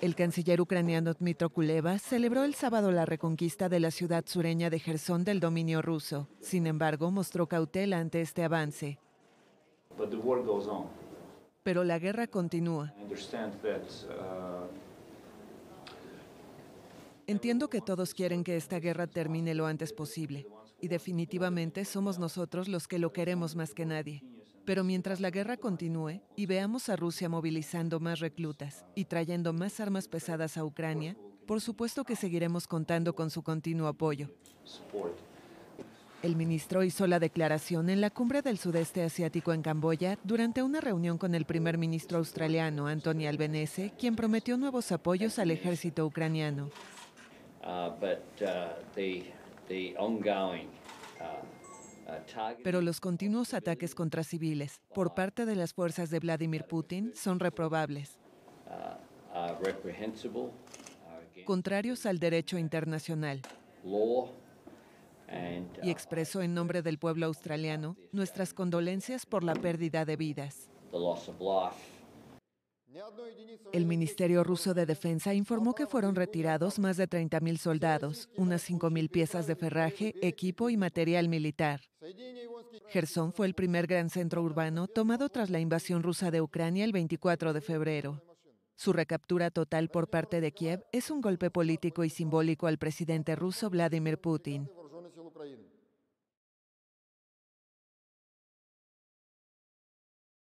El canciller ucraniano Dmitro Kuleva celebró el sábado la reconquista de la ciudad sureña de Gerson del dominio ruso. Sin embargo, mostró cautela ante este avance. Pero la guerra continúa. Entiendo que todos quieren que esta guerra termine lo antes posible, y definitivamente somos nosotros los que lo queremos más que nadie. Pero mientras la guerra continúe y veamos a Rusia movilizando más reclutas y trayendo más armas pesadas a Ucrania, por supuesto que seguiremos contando con su continuo apoyo. El ministro hizo la declaración en la cumbre del sudeste asiático en Camboya durante una reunión con el primer ministro australiano Anthony Albanese, quien prometió nuevos apoyos al ejército ucraniano. Pero los continuos ataques contra civiles por parte de las fuerzas de Vladimir Putin son reprobables, contrarios al derecho internacional. Y expreso en nombre del pueblo australiano nuestras condolencias por la pérdida de vidas. El Ministerio ruso de Defensa informó que fueron retirados más de 30.000 soldados, unas 5.000 piezas de ferraje, equipo y material militar. Gerson fue el primer gran centro urbano tomado tras la invasión rusa de Ucrania el 24 de febrero. Su recaptura total por parte de Kiev es un golpe político y simbólico al presidente ruso Vladimir Putin.